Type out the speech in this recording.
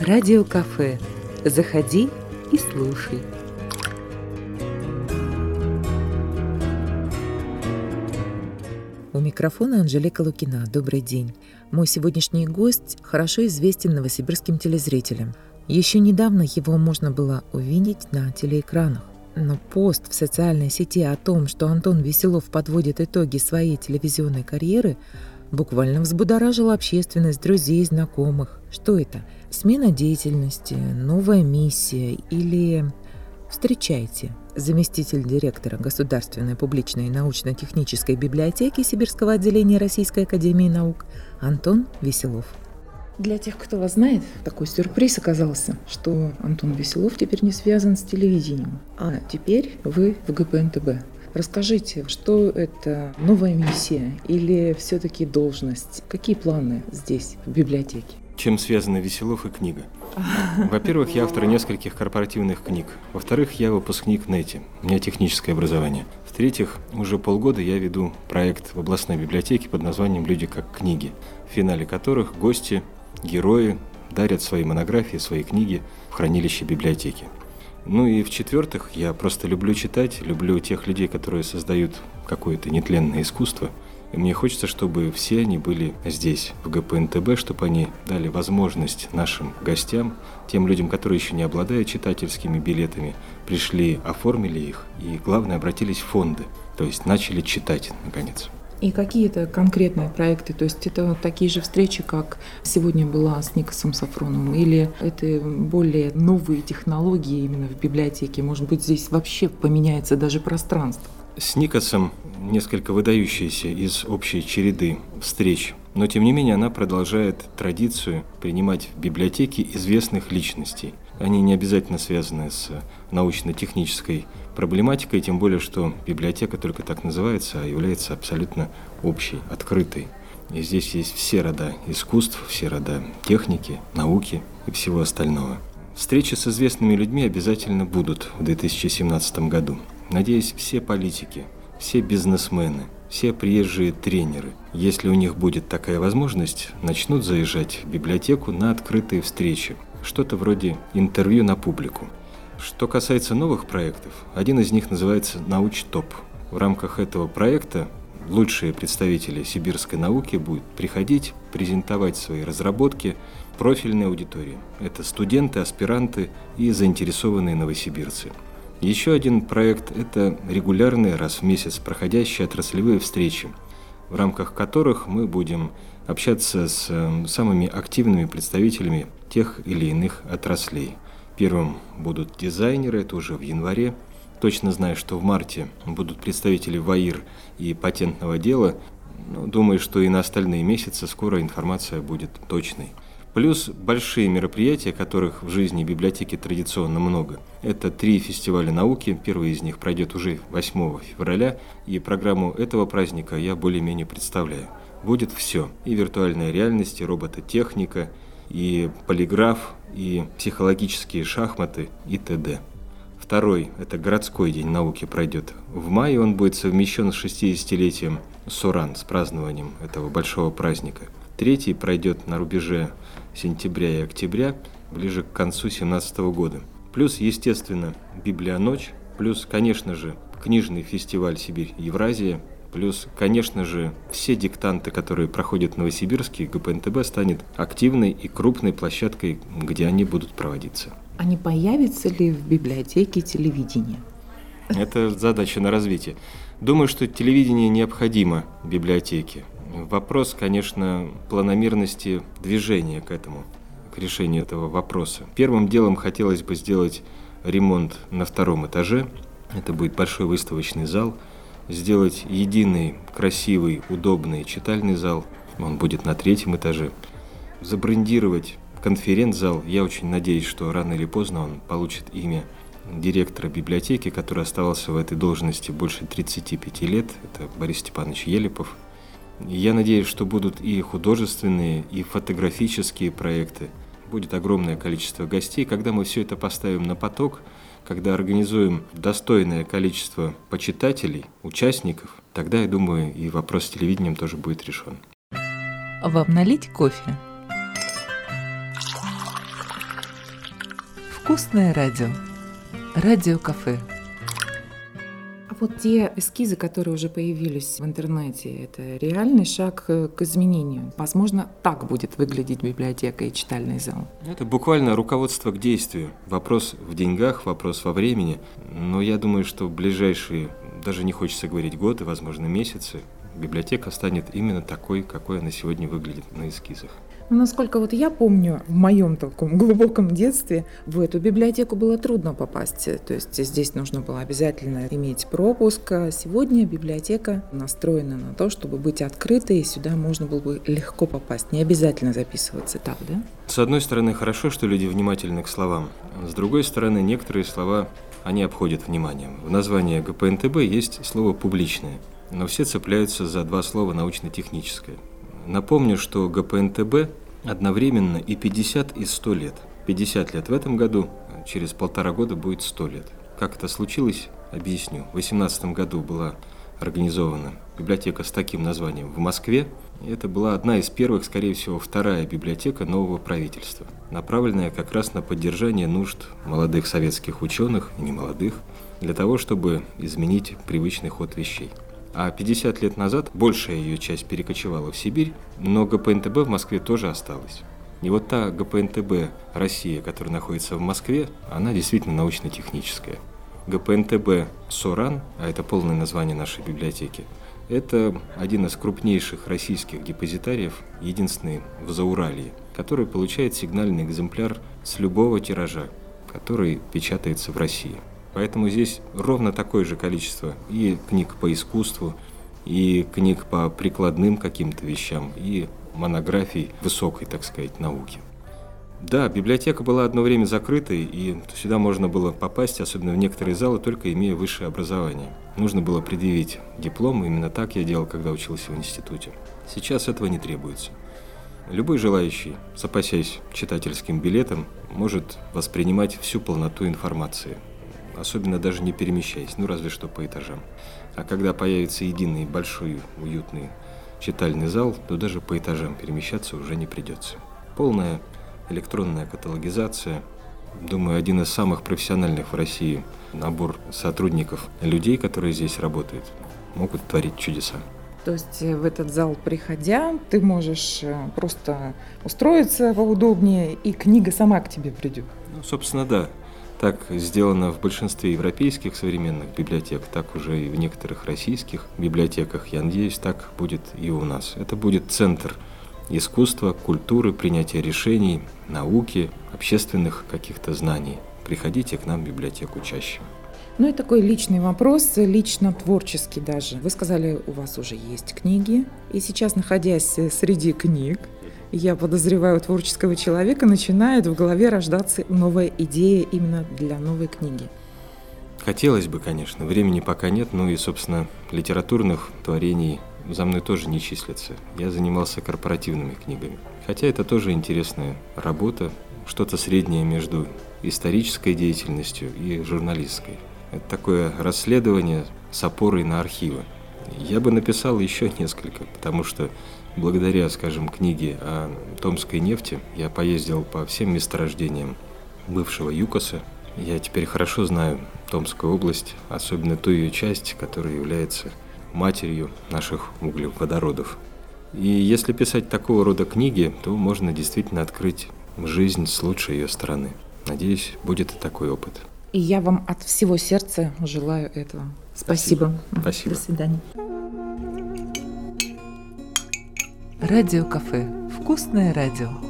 Радио кафе. Заходи и слушай. У микрофона Анжелика Лукина. Добрый день. Мой сегодняшний гость хорошо известен новосибирским телезрителям. Еще недавно его можно было увидеть на телеэкранах. Но пост в социальной сети о том, что Антон Веселов подводит итоги своей телевизионной карьеры, буквально взбудоражил общественность, друзей, знакомых. Что это? Смена деятельности, новая миссия или... Встречайте, заместитель директора Государственной публичной научно-технической библиотеки Сибирского отделения Российской академии наук Антон Веселов. Для тех, кто вас знает, такой сюрприз оказался, что Антон Веселов теперь не связан с телевидением, а теперь вы в ГПНТБ. Расскажите, что это новая миссия или все-таки должность? Какие планы здесь, в библиотеке? Чем связаны Веселов и книга? Во-первых, я автор нескольких корпоративных книг. Во-вторых, я выпускник НЭТИ. У меня техническое образование. В-третьих, уже полгода я веду проект в областной библиотеке под названием «Люди как книги», в финале которых гости, герои дарят свои монографии, свои книги в хранилище библиотеки. Ну и в-четвертых, я просто люблю читать, люблю тех людей, которые создают какое-то нетленное искусство. И мне хочется, чтобы все они были здесь, в ГПНТБ, чтобы они дали возможность нашим гостям, тем людям, которые еще не обладают читательскими билетами, пришли, оформили их и, главное, обратились в фонды, то есть начали читать, наконец. И какие-то конкретные проекты, то есть это такие же встречи, как сегодня была с Никосом Сафроновым, или это более новые технологии именно в библиотеке, может быть, здесь вообще поменяется даже пространство? С Никосом несколько выдающаяся из общей череды встреч, но тем не менее она продолжает традицию принимать в библиотеке известных личностей. Они не обязательно связаны с научно-технической проблематикой, тем более, что библиотека только так называется, а является абсолютно общей, открытой. И здесь есть все рода искусств, все рода техники, науки и всего остального. Встречи с известными людьми обязательно будут в 2017 году. Надеюсь, все политики, все бизнесмены, все приезжие тренеры, если у них будет такая возможность, начнут заезжать в библиотеку на открытые встречи. Что-то вроде интервью на публику. Что касается новых проектов, один из них называется «Науч-топ». В рамках этого проекта лучшие представители сибирской науки будут приходить, презентовать свои разработки профильной аудитории. Это студенты, аспиранты и заинтересованные новосибирцы. Еще один проект – это регулярные, раз в месяц проходящие отраслевые встречи, в рамках которых мы будем общаться с э, самыми активными представителями тех или иных отраслей – Первым будут дизайнеры, это уже в январе. Точно знаю, что в марте будут представители ВАИР и патентного дела. Но думаю, что и на остальные месяцы скоро информация будет точной. Плюс большие мероприятия, которых в жизни библиотеки традиционно много. Это три фестиваля науки. Первый из них пройдет уже 8 февраля. И программу этого праздника я более-менее представляю. Будет все. И виртуальная реальность, и робототехника, и полиграф, и психологические шахматы и т.д. Второй – это городской день науки пройдет. В мае он будет совмещен с 60-летием Суран, с празднованием этого большого праздника. Третий пройдет на рубеже сентября и октября, ближе к концу 2017 года. Плюс, естественно, Библионочь, плюс, конечно же, книжный фестиваль «Сибирь-Евразия», Плюс, конечно же, все диктанты, которые проходят в Новосибирске, ГПНТБ станет активной и крупной площадкой, где они будут проводиться. А не появится ли в библиотеке телевидение? Это задача на развитие. Думаю, что телевидение необходимо библиотеке. Вопрос, конечно, планомерности движения к этому, к решению этого вопроса. Первым делом хотелось бы сделать ремонт на втором этаже. Это будет большой выставочный зал – сделать единый, красивый, удобный читальный зал. Он будет на третьем этаже. Забрендировать конференц-зал. Я очень надеюсь, что рано или поздно он получит имя директора библиотеки, который оставался в этой должности больше 35 лет. Это Борис Степанович Елипов. Я надеюсь, что будут и художественные, и фотографические проекты. Будет огромное количество гостей. Когда мы все это поставим на поток, когда организуем достойное количество почитателей, участников, тогда, я думаю, и вопрос с телевидением тоже будет решен. Вам налить кофе? Вкусное радио. Радио-кафе. Вот те эскизы, которые уже появились в интернете, это реальный шаг э, к изменению. Возможно, так будет выглядеть библиотека и читальный зал. Это буквально руководство к действию. Вопрос в деньгах, вопрос во времени. Но я думаю, что в ближайшие, даже не хочется говорить годы, возможно, месяцы, библиотека станет именно такой, какой она сегодня выглядит на эскизах. Насколько вот я помню, в моем таком глубоком детстве в эту библиотеку было трудно попасть. То есть здесь нужно было обязательно иметь пропуск. А сегодня библиотека настроена на то, чтобы быть открытой, и сюда можно было бы легко попасть. Не обязательно записываться так, да? С одной стороны, хорошо, что люди внимательны к словам. С другой стороны, некоторые слова они обходят вниманием. В названии ГПНТБ есть слово «публичное», но все цепляются за два слова «научно-техническое». Напомню, что ГПНТБ одновременно и 50, и 100 лет. 50 лет в этом году, через полтора года будет 100 лет. Как это случилось, объясню. В 18 году была организована библиотека с таким названием в Москве. Это была одна из первых, скорее всего, вторая библиотека нового правительства, направленная как раз на поддержание нужд молодых советских ученых и немолодых, для того, чтобы изменить привычный ход вещей. А 50 лет назад большая ее часть перекочевала в Сибирь, но ГПНТБ в Москве тоже осталась. И вот та ГПНТБ Россия, которая находится в Москве, она действительно научно-техническая. ГПНТБ Соран, а это полное название нашей библиотеки, это один из крупнейших российских депозитариев, единственный в Зауралье, который получает сигнальный экземпляр с любого тиража, который печатается в России. Поэтому здесь ровно такое же количество и книг по искусству, и книг по прикладным каким-то вещам, и монографий высокой, так сказать, науки. Да, библиотека была одно время закрытой, и сюда можно было попасть, особенно в некоторые залы, только имея высшее образование. Нужно было предъявить диплом, именно так я делал, когда учился в институте. Сейчас этого не требуется. Любой желающий, запасясь читательским билетом, может воспринимать всю полноту информации – особенно даже не перемещаясь, ну разве что по этажам. А когда появится единый большой уютный читальный зал, то даже по этажам перемещаться уже не придется. Полная электронная каталогизация, думаю, один из самых профессиональных в России набор сотрудников, людей, которые здесь работают, могут творить чудеса. То есть э, в этот зал приходя, ты можешь э, просто устроиться поудобнее, и книга сама к тебе придет. Ну, собственно, да. Так сделано в большинстве европейских современных библиотек, так уже и в некоторых российских библиотеках. Я надеюсь, так будет и у нас. Это будет центр искусства, культуры, принятия решений, науки, общественных каких-то знаний. Приходите к нам в библиотеку чаще. Ну и такой личный вопрос, лично творческий даже. Вы сказали, у вас уже есть книги, и сейчас, находясь среди книг, я подозреваю, творческого человека начинает в голове рождаться новая идея именно для новой книги. Хотелось бы, конечно, времени пока нет, ну и, собственно, литературных творений за мной тоже не числится. Я занимался корпоративными книгами. Хотя это тоже интересная работа, что-то среднее между исторической деятельностью и журналистской. Это такое расследование с опорой на архивы. Я бы написал еще несколько, потому что Благодаря, скажем, книге о Томской нефти я поездил по всем месторождениям бывшего ЮКОСа. Я теперь хорошо знаю Томскую область, особенно ту ее часть, которая является матерью наших углеводородов. И если писать такого рода книги, то можно действительно открыть жизнь с лучшей ее стороны. Надеюсь, будет и такой опыт. И я вам от всего сердца желаю этого. Спасибо. Спасибо. До свидания. Радио кафе. Вкусное радио.